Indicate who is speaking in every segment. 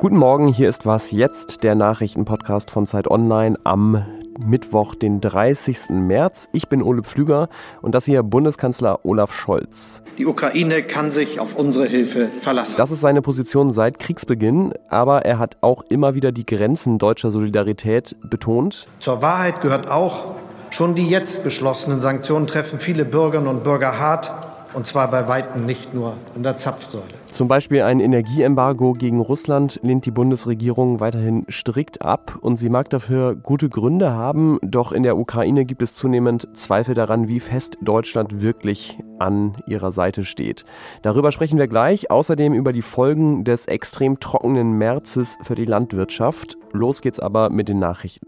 Speaker 1: Guten Morgen, hier ist was jetzt, der Nachrichtenpodcast von Zeit Online am Mittwoch, den 30. März. Ich bin Ole Pflüger und das hier Bundeskanzler Olaf Scholz.
Speaker 2: Die Ukraine kann sich auf unsere Hilfe verlassen.
Speaker 1: Das ist seine Position seit Kriegsbeginn, aber er hat auch immer wieder die Grenzen deutscher Solidarität betont.
Speaker 2: Zur Wahrheit gehört auch, schon die jetzt beschlossenen Sanktionen treffen viele Bürgerinnen und Bürger hart und zwar bei weitem nicht nur an der Zapfsäule.
Speaker 1: Zum Beispiel ein Energieembargo gegen Russland lehnt die Bundesregierung weiterhin strikt ab und sie mag dafür gute Gründe haben, doch in der Ukraine gibt es zunehmend Zweifel daran, wie fest Deutschland wirklich an ihrer Seite steht. Darüber sprechen wir gleich, außerdem über die Folgen des extrem trockenen Märzes für die Landwirtschaft. Los geht's aber mit den Nachrichten.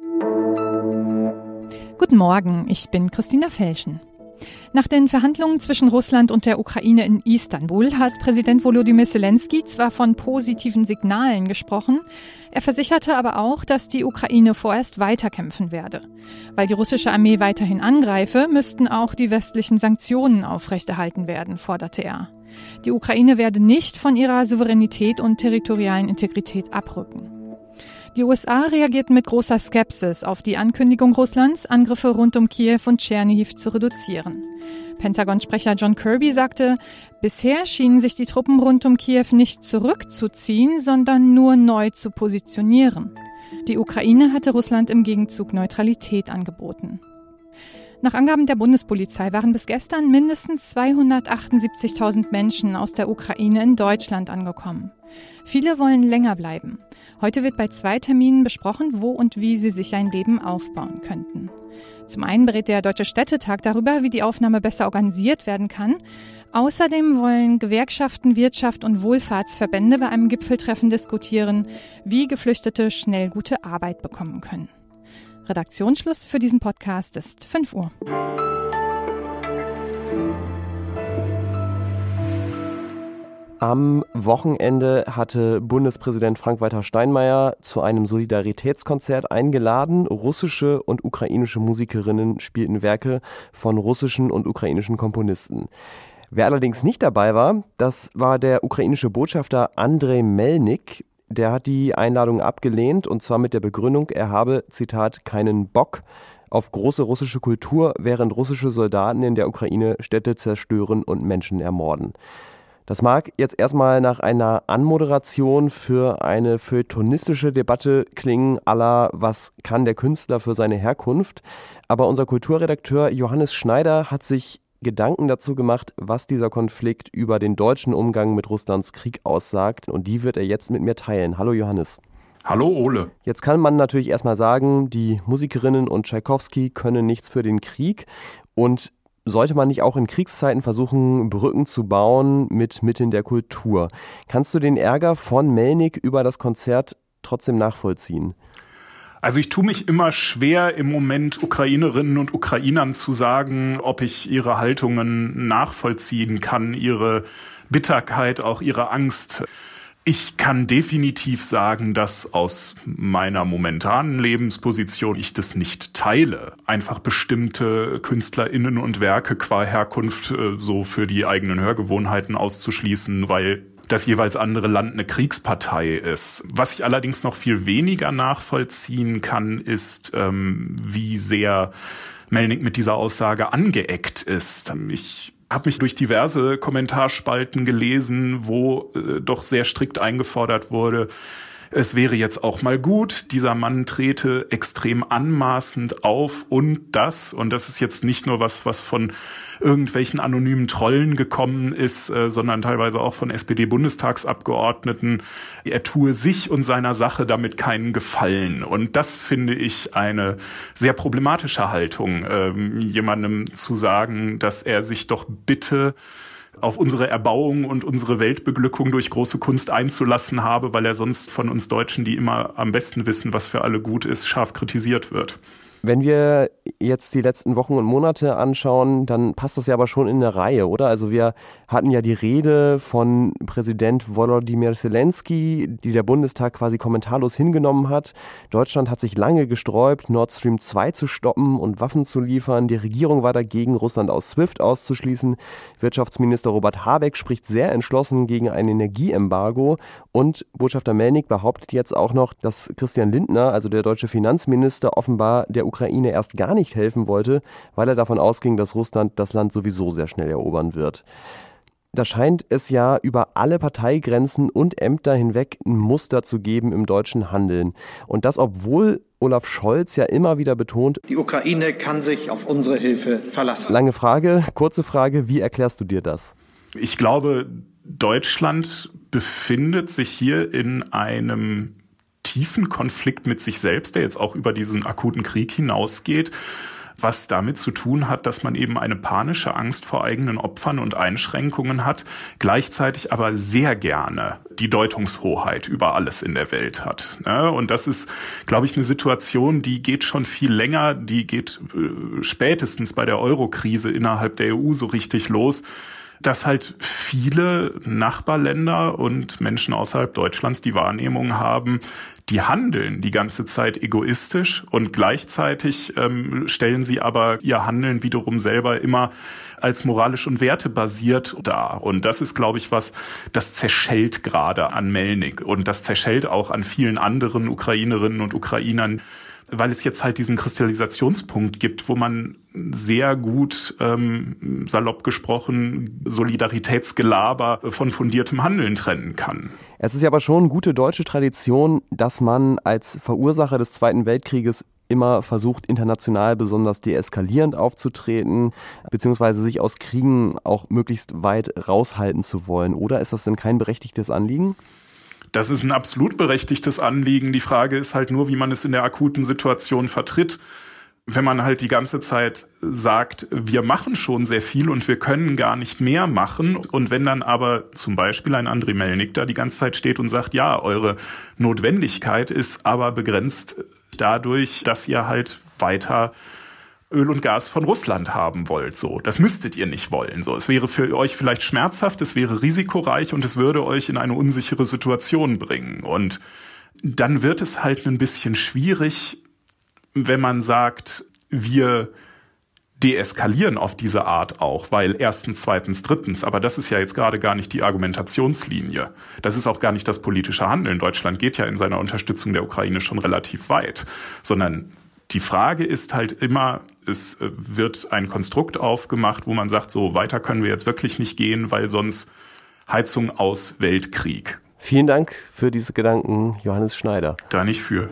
Speaker 3: Guten Morgen, ich bin Christina Felschen. Nach den Verhandlungen zwischen Russland und der Ukraine in Istanbul hat Präsident Volodymyr Zelensky zwar von positiven Signalen gesprochen, er versicherte aber auch, dass die Ukraine vorerst weiterkämpfen werde. Weil die russische Armee weiterhin angreife, müssten auch die westlichen Sanktionen aufrechterhalten werden, forderte er. Die Ukraine werde nicht von ihrer Souveränität und territorialen Integrität abrücken. Die USA reagierten mit großer Skepsis auf die Ankündigung Russlands, Angriffe rund um Kiew und Tschernihiv zu reduzieren. Pentagon-Sprecher John Kirby sagte, bisher schienen sich die Truppen rund um Kiew nicht zurückzuziehen, sondern nur neu zu positionieren. Die Ukraine hatte Russland im Gegenzug Neutralität angeboten. Nach Angaben der Bundespolizei waren bis gestern mindestens 278.000 Menschen aus der Ukraine in Deutschland angekommen. Viele wollen länger bleiben. Heute wird bei zwei Terminen besprochen, wo und wie sie sich ein Leben aufbauen könnten. Zum einen berät der Deutsche Städtetag darüber, wie die Aufnahme besser organisiert werden kann. Außerdem wollen Gewerkschaften, Wirtschaft und Wohlfahrtsverbände bei einem Gipfeltreffen diskutieren, wie Geflüchtete schnell gute Arbeit bekommen können. Redaktionsschluss für diesen Podcast ist 5 Uhr.
Speaker 1: Am Wochenende hatte Bundespräsident Frank-Walter Steinmeier zu einem Solidaritätskonzert eingeladen. Russische und ukrainische Musikerinnen spielten Werke von russischen und ukrainischen Komponisten. Wer allerdings nicht dabei war, das war der ukrainische Botschafter Andrei Melnik. Der hat die Einladung abgelehnt und zwar mit der Begründung, er habe, Zitat, keinen Bock auf große russische Kultur, während russische Soldaten in der Ukraine Städte zerstören und Menschen ermorden. Das mag jetzt erstmal nach einer Anmoderation für eine feuilletonistische Debatte klingen, aller was kann der Künstler für seine Herkunft. Aber unser Kulturredakteur Johannes Schneider hat sich Gedanken dazu gemacht, was dieser Konflikt über den deutschen Umgang mit Russlands Krieg aussagt. Und die wird er jetzt mit mir teilen. Hallo Johannes.
Speaker 4: Hallo Ole.
Speaker 1: Jetzt kann man natürlich erstmal sagen, die Musikerinnen und Tschaikowski können nichts für den Krieg. Und sollte man nicht auch in Kriegszeiten versuchen, Brücken zu bauen mit Mitteln der Kultur? Kannst du den Ärger von Melnik über das Konzert trotzdem nachvollziehen?
Speaker 4: Also ich tue mich immer schwer im Moment Ukrainerinnen und Ukrainern zu sagen, ob ich ihre Haltungen nachvollziehen kann, ihre Bitterkeit, auch ihre Angst. Ich kann definitiv sagen, dass aus meiner momentanen Lebensposition ich das nicht teile. Einfach bestimmte KünstlerInnen und Werke qua Herkunft äh, so für die eigenen Hörgewohnheiten auszuschließen, weil das jeweils andere Land eine Kriegspartei ist. Was ich allerdings noch viel weniger nachvollziehen kann, ist, ähm, wie sehr Melnick mit dieser Aussage angeeckt ist. Ich habe mich durch diverse Kommentarspalten gelesen, wo äh, doch sehr strikt eingefordert wurde, es wäre jetzt auch mal gut, dieser Mann trete extrem anmaßend auf und das, und das ist jetzt nicht nur was, was von irgendwelchen anonymen Trollen gekommen ist, äh, sondern teilweise auch von SPD-Bundestagsabgeordneten, er tue sich und seiner Sache damit keinen Gefallen. Und das finde ich eine sehr problematische Haltung, ähm, jemandem zu sagen, dass er sich doch bitte auf unsere Erbauung und unsere Weltbeglückung durch große Kunst einzulassen habe, weil er sonst von uns Deutschen, die immer am besten wissen, was für alle gut ist, scharf kritisiert wird.
Speaker 1: Wenn wir jetzt die letzten Wochen und Monate anschauen, dann passt das ja aber schon in eine Reihe, oder? Also wir hatten ja die Rede von Präsident Volodymyr Zelensky, die der Bundestag quasi kommentarlos hingenommen hat. Deutschland hat sich lange gesträubt, Nord Stream 2 zu stoppen und Waffen zu liefern. Die Regierung war dagegen, Russland aus SWIFT auszuschließen. Wirtschaftsminister Robert Habeck spricht sehr entschlossen gegen ein Energieembargo. Und Botschafter Melnik behauptet jetzt auch noch, dass Christian Lindner, also der deutsche Finanzminister, offenbar der Ukraine erst gar nicht helfen wollte, weil er davon ausging, dass Russland das Land sowieso sehr schnell erobern wird. Da scheint es ja über alle Parteigrenzen und Ämter hinweg ein Muster zu geben im deutschen Handeln. Und das, obwohl Olaf Scholz ja immer wieder betont,
Speaker 2: die Ukraine kann sich auf unsere Hilfe verlassen.
Speaker 1: Lange Frage, kurze Frage, wie erklärst du dir das?
Speaker 4: Ich glaube, Deutschland befindet sich hier in einem tiefen Konflikt mit sich selbst, der jetzt auch über diesen akuten Krieg hinausgeht was damit zu tun hat, dass man eben eine panische Angst vor eigenen Opfern und Einschränkungen hat, gleichzeitig aber sehr gerne die Deutungshoheit über alles in der Welt hat. Ne? Und das ist, glaube ich, eine Situation, die geht schon viel länger, die geht äh, spätestens bei der Euro-Krise innerhalb der EU so richtig los dass halt viele Nachbarländer und Menschen außerhalb Deutschlands die Wahrnehmung haben, die handeln die ganze Zeit egoistisch und gleichzeitig ähm, stellen sie aber ihr Handeln wiederum selber immer als moralisch und wertebasiert dar. Und das ist, glaube ich, was, das zerschellt gerade an Melnik und das zerschellt auch an vielen anderen Ukrainerinnen und Ukrainern, weil es jetzt halt diesen Kristallisationspunkt gibt, wo man sehr gut, ähm, salopp gesprochen, Solidaritätsgelaber von fundiertem Handeln trennen kann.
Speaker 1: Es ist ja aber schon gute deutsche Tradition, dass man als Verursacher des Zweiten Weltkrieges immer versucht, international besonders deeskalierend aufzutreten, beziehungsweise sich aus Kriegen auch möglichst weit raushalten zu wollen. Oder ist das denn kein berechtigtes Anliegen?
Speaker 4: Das ist ein absolut berechtigtes Anliegen. Die Frage ist halt nur, wie man es in der akuten Situation vertritt. Wenn man halt die ganze Zeit sagt, wir machen schon sehr viel und wir können gar nicht mehr machen. Und wenn dann aber zum Beispiel ein André Melnik da die ganze Zeit steht und sagt, ja, eure Notwendigkeit ist aber begrenzt dadurch, dass ihr halt weiter Öl und Gas von Russland haben wollt. So, das müsstet ihr nicht wollen. So, es wäre für euch vielleicht schmerzhaft, es wäre risikoreich und es würde euch in eine unsichere Situation bringen. Und dann wird es halt ein bisschen schwierig, wenn man sagt, wir deeskalieren auf diese Art auch, weil erstens, zweitens, drittens, aber das ist ja jetzt gerade gar nicht die Argumentationslinie. Das ist auch gar nicht das politische Handeln. Deutschland geht ja in seiner Unterstützung der Ukraine schon relativ weit, sondern die Frage ist halt immer, es äh, wird ein Konstrukt aufgemacht, wo man sagt, so weiter können wir jetzt wirklich nicht gehen, weil sonst Heizung aus Weltkrieg.
Speaker 1: Vielen Dank für diese Gedanken, Johannes Schneider.
Speaker 4: Da nicht für.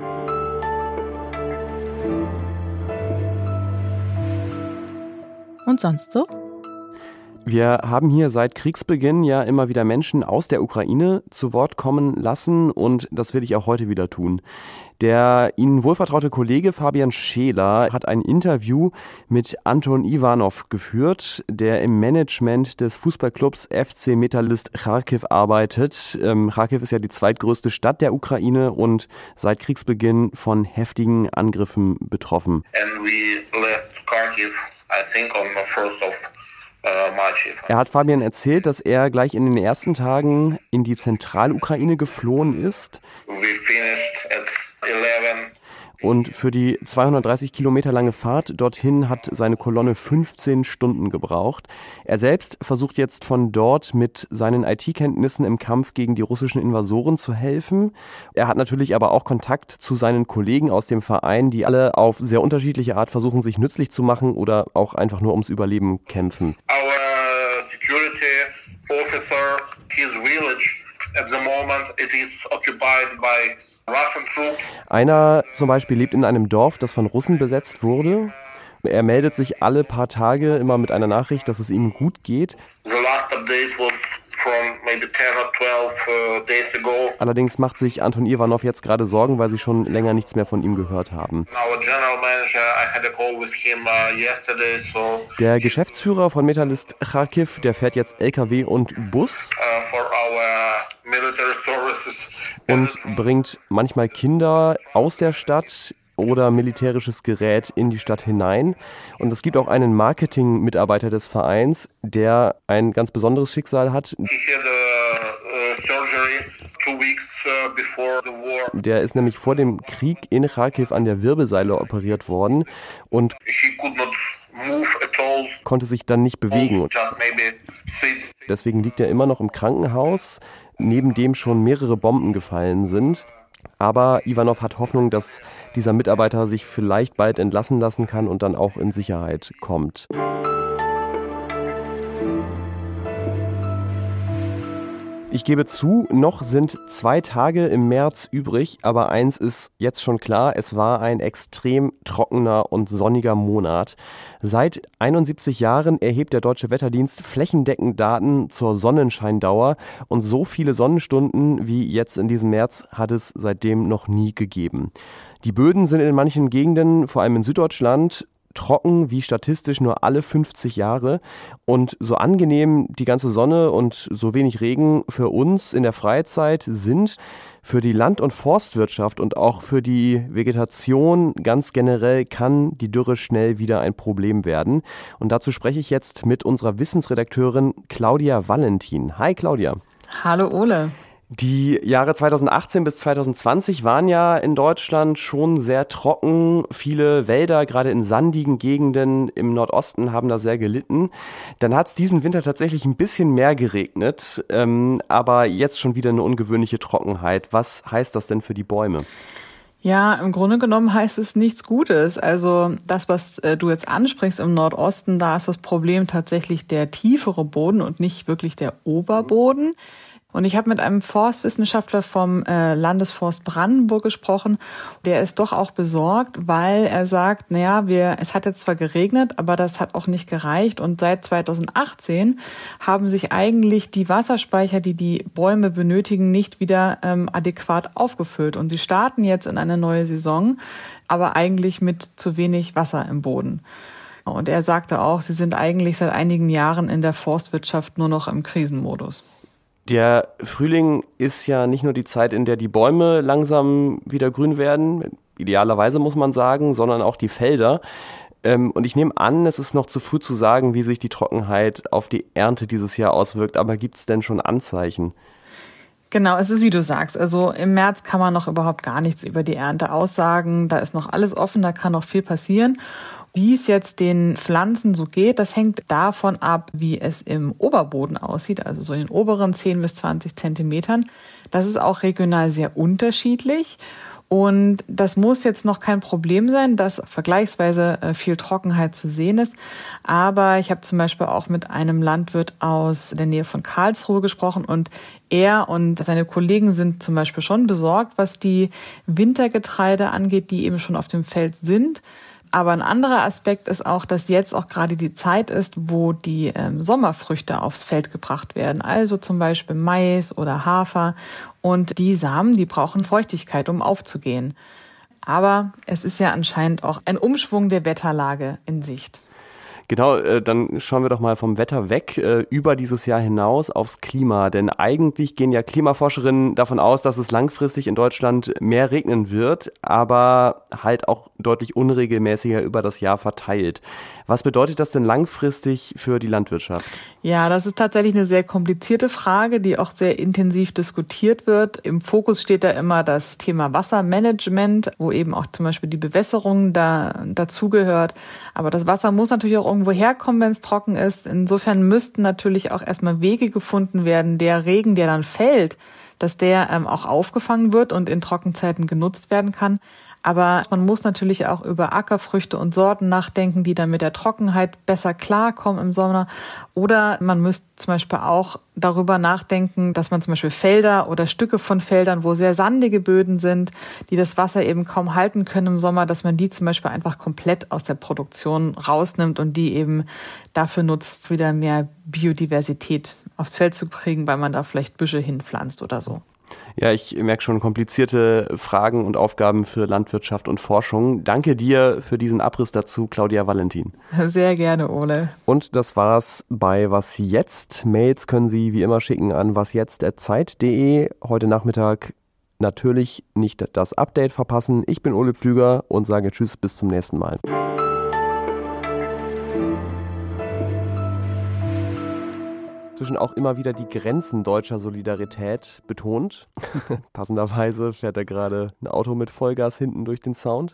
Speaker 3: Und sonst so?
Speaker 1: Wir haben hier seit Kriegsbeginn ja immer wieder Menschen aus der Ukraine zu Wort kommen lassen und das will ich auch heute wieder tun. Der Ihnen wohlvertraute Kollege Fabian Scheler hat ein Interview mit Anton Ivanov geführt, der im Management des Fußballclubs FC Metallist Kharkiv arbeitet. Ähm, Kharkiv ist ja die zweitgrößte Stadt der Ukraine und seit Kriegsbeginn von heftigen Angriffen betroffen. And we left Kharkiv, I think on the first of er hat Fabian erzählt, dass er gleich in den ersten Tagen in die Zentralukraine geflohen ist. Und für die 230 Kilometer lange Fahrt dorthin hat seine Kolonne 15 Stunden gebraucht. Er selbst versucht jetzt von dort mit seinen IT-Kenntnissen im Kampf gegen die russischen Invasoren zu helfen. Er hat natürlich aber auch Kontakt zu seinen Kollegen aus dem Verein, die alle auf sehr unterschiedliche Art versuchen, sich nützlich zu machen oder auch einfach nur ums Überleben kämpfen. Our security officer, his village at the moment it is occupied by einer zum Beispiel lebt in einem Dorf, das von Russen besetzt wurde. Er meldet sich alle paar Tage immer mit einer Nachricht, dass es ihm gut geht. Uh, Allerdings macht sich Anton Ivanov jetzt gerade Sorgen, weil sie schon länger nichts mehr von ihm gehört haben. Uh, der Geschäftsführer von Metallist Kharkiv, der fährt jetzt LKW und Bus. Uh, und bringt manchmal Kinder aus der Stadt oder militärisches Gerät in die Stadt hinein. Und es gibt auch einen Marketing-Mitarbeiter des Vereins, der ein ganz besonderes Schicksal hat. Uh, uh, der ist nämlich vor dem Krieg in Kharkiv an der Wirbelseile operiert worden und konnte sich dann nicht bewegen. Deswegen liegt er immer noch im Krankenhaus, neben dem schon mehrere Bomben gefallen sind. Aber Ivanov hat Hoffnung, dass dieser Mitarbeiter sich vielleicht bald entlassen lassen kann und dann auch in Sicherheit kommt. Ich gebe zu, noch sind zwei Tage im März übrig, aber eins ist jetzt schon klar, es war ein extrem trockener und sonniger Monat. Seit 71 Jahren erhebt der Deutsche Wetterdienst flächendeckend Daten zur Sonnenscheindauer und so viele Sonnenstunden wie jetzt in diesem März hat es seitdem noch nie gegeben. Die Böden sind in manchen Gegenden, vor allem in Süddeutschland, trocken wie statistisch nur alle 50 Jahre. Und so angenehm die ganze Sonne und so wenig Regen für uns in der Freizeit sind, für die Land- und Forstwirtschaft und auch für die Vegetation ganz generell kann die Dürre schnell wieder ein Problem werden. Und dazu spreche ich jetzt mit unserer Wissensredakteurin Claudia Valentin. Hi Claudia.
Speaker 5: Hallo Ole.
Speaker 1: Die Jahre 2018 bis 2020 waren ja in Deutschland schon sehr trocken. Viele Wälder, gerade in sandigen Gegenden im Nordosten, haben da sehr gelitten. Dann hat es diesen Winter tatsächlich ein bisschen mehr geregnet, ähm, aber jetzt schon wieder eine ungewöhnliche Trockenheit. Was heißt das denn für die Bäume?
Speaker 5: Ja, im Grunde genommen heißt es nichts Gutes. Also das, was äh, du jetzt ansprichst im Nordosten, da ist das Problem tatsächlich der tiefere Boden und nicht wirklich der Oberboden. Und ich habe mit einem Forstwissenschaftler vom äh, Landesforst Brandenburg gesprochen. Der ist doch auch besorgt, weil er sagt, naja, wir, es hat jetzt zwar geregnet, aber das hat auch nicht gereicht. Und seit 2018 haben sich eigentlich die Wasserspeicher, die die Bäume benötigen, nicht wieder ähm, adäquat aufgefüllt. Und sie starten jetzt in eine neue Saison, aber eigentlich mit zu wenig Wasser im Boden. Und er sagte auch, sie sind eigentlich seit einigen Jahren in der Forstwirtschaft nur noch im Krisenmodus.
Speaker 1: Der Frühling ist ja nicht nur die Zeit, in der die Bäume langsam wieder grün werden, idealerweise muss man sagen, sondern auch die Felder. Ähm, und ich nehme an, es ist noch zu früh zu sagen, wie sich die Trockenheit auf die Ernte dieses Jahr auswirkt, aber gibt es denn schon Anzeichen?
Speaker 5: Genau, es ist wie du sagst. Also im März kann man noch überhaupt gar nichts über die Ernte aussagen. Da ist noch alles offen, da kann noch viel passieren. Wie es jetzt den Pflanzen so geht, das hängt davon ab, wie es im Oberboden aussieht, also so in den oberen 10 bis 20 Zentimetern. Das ist auch regional sehr unterschiedlich. Und das muss jetzt noch kein Problem sein, dass vergleichsweise äh, viel Trockenheit zu sehen ist. Aber ich habe zum Beispiel auch mit einem Landwirt aus der Nähe von Karlsruhe gesprochen und er und seine Kollegen sind zum Beispiel schon besorgt, was die Wintergetreide angeht, die eben schon auf dem Feld sind. Aber ein anderer Aspekt ist auch, dass jetzt auch gerade die Zeit ist, wo die ähm, Sommerfrüchte aufs Feld gebracht werden. Also zum Beispiel Mais oder Hafer. Und die Samen, die brauchen Feuchtigkeit, um aufzugehen. Aber es ist ja anscheinend auch ein Umschwung der Wetterlage in Sicht.
Speaker 1: Genau, äh, dann schauen wir doch mal vom Wetter weg äh, über dieses Jahr hinaus aufs Klima. Denn eigentlich gehen ja Klimaforscherinnen davon aus, dass es langfristig in Deutschland mehr regnen wird, aber halt auch deutlich unregelmäßiger über das Jahr verteilt. Was bedeutet das denn langfristig für die Landwirtschaft?
Speaker 5: Ja, das ist tatsächlich eine sehr komplizierte Frage, die auch sehr intensiv diskutiert wird. Im Fokus steht da immer das Thema Wassermanagement, wo eben auch zum Beispiel die Bewässerung da, dazugehört. Aber das Wasser muss natürlich auch irgendwo herkommen, wenn es trocken ist. Insofern müssten natürlich auch erstmal Wege gefunden werden, der Regen, der dann fällt, dass der ähm, auch aufgefangen wird und in Trockenzeiten genutzt werden kann. Aber man muss natürlich auch über Ackerfrüchte und Sorten nachdenken, die dann mit der Trockenheit besser klarkommen im Sommer. Oder man müsste zum Beispiel auch darüber nachdenken, dass man zum Beispiel Felder oder Stücke von Feldern, wo sehr sandige Böden sind, die das Wasser eben kaum halten können im Sommer, dass man die zum Beispiel einfach komplett aus der Produktion rausnimmt und die eben dafür nutzt, wieder mehr Biodiversität aufs Feld zu kriegen, weil man da vielleicht Büsche hinpflanzt oder so.
Speaker 1: Ja, ich merke schon komplizierte Fragen und Aufgaben für Landwirtschaft und Forschung. Danke dir für diesen Abriss dazu, Claudia Valentin.
Speaker 5: Sehr gerne, Ole.
Speaker 1: Und das war's bei Was Jetzt. Mails können Sie wie immer schicken an wasjetzt.zeit.de. Heute Nachmittag natürlich nicht das Update verpassen. Ich bin Ole Pflüger und sage Tschüss, bis zum nächsten Mal. Inzwischen auch immer wieder die Grenzen deutscher Solidarität betont. Passenderweise fährt da gerade ein Auto mit Vollgas hinten durch den Sound.